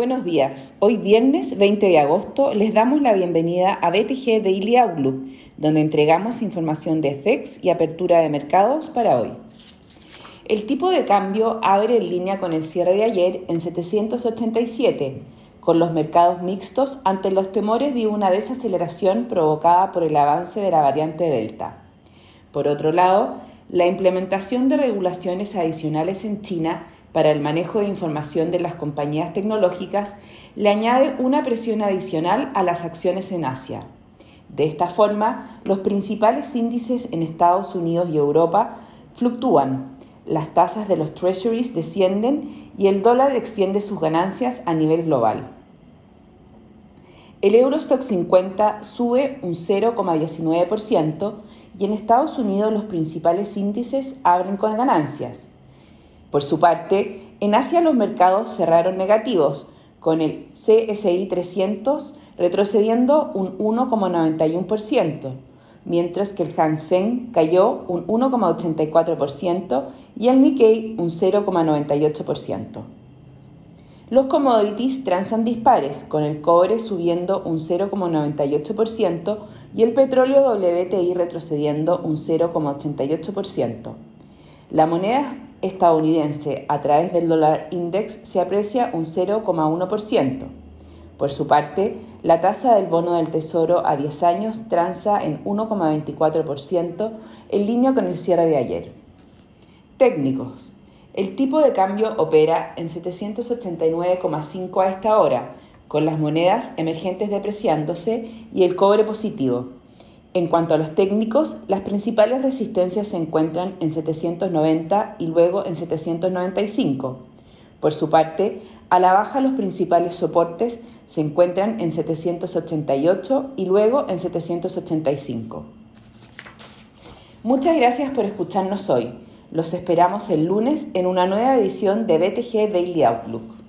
Buenos días. Hoy viernes 20 de agosto les damos la bienvenida a BTG Daily Outlook, donde entregamos información de FEX y apertura de mercados para hoy. El tipo de cambio abre en línea con el cierre de ayer en 787, con los mercados mixtos ante los temores de una desaceleración provocada por el avance de la variante Delta. Por otro lado, la implementación de regulaciones adicionales en China para el manejo de información de las compañías tecnológicas le añade una presión adicional a las acciones en Asia. De esta forma, los principales índices en Estados Unidos y Europa fluctúan, las tasas de los treasuries descienden y el dólar extiende sus ganancias a nivel global. El Eurostock 50 sube un 0,19% y en Estados Unidos los principales índices abren con ganancias. Por su parte, en Asia los mercados cerraron negativos, con el CSI 300 retrocediendo un 1,91%, mientras que el Hang cayó un 1,84% y el Nikkei un 0,98%. Los commodities transan dispares, con el cobre subiendo un 0,98% y el petróleo WTI retrocediendo un 0,88%. La moneda estadounidense a través del dólar index se aprecia un 0,1%. Por su parte, la tasa del bono del Tesoro a 10 años transa en 1,24% en línea con el cierre de ayer. Técnicos. El tipo de cambio opera en 789,5 a esta hora, con las monedas emergentes depreciándose y el cobre positivo. En cuanto a los técnicos, las principales resistencias se encuentran en 790 y luego en 795. Por su parte, a la baja los principales soportes se encuentran en 788 y luego en 785. Muchas gracias por escucharnos hoy. Los esperamos el lunes en una nueva edición de BTG Daily Outlook.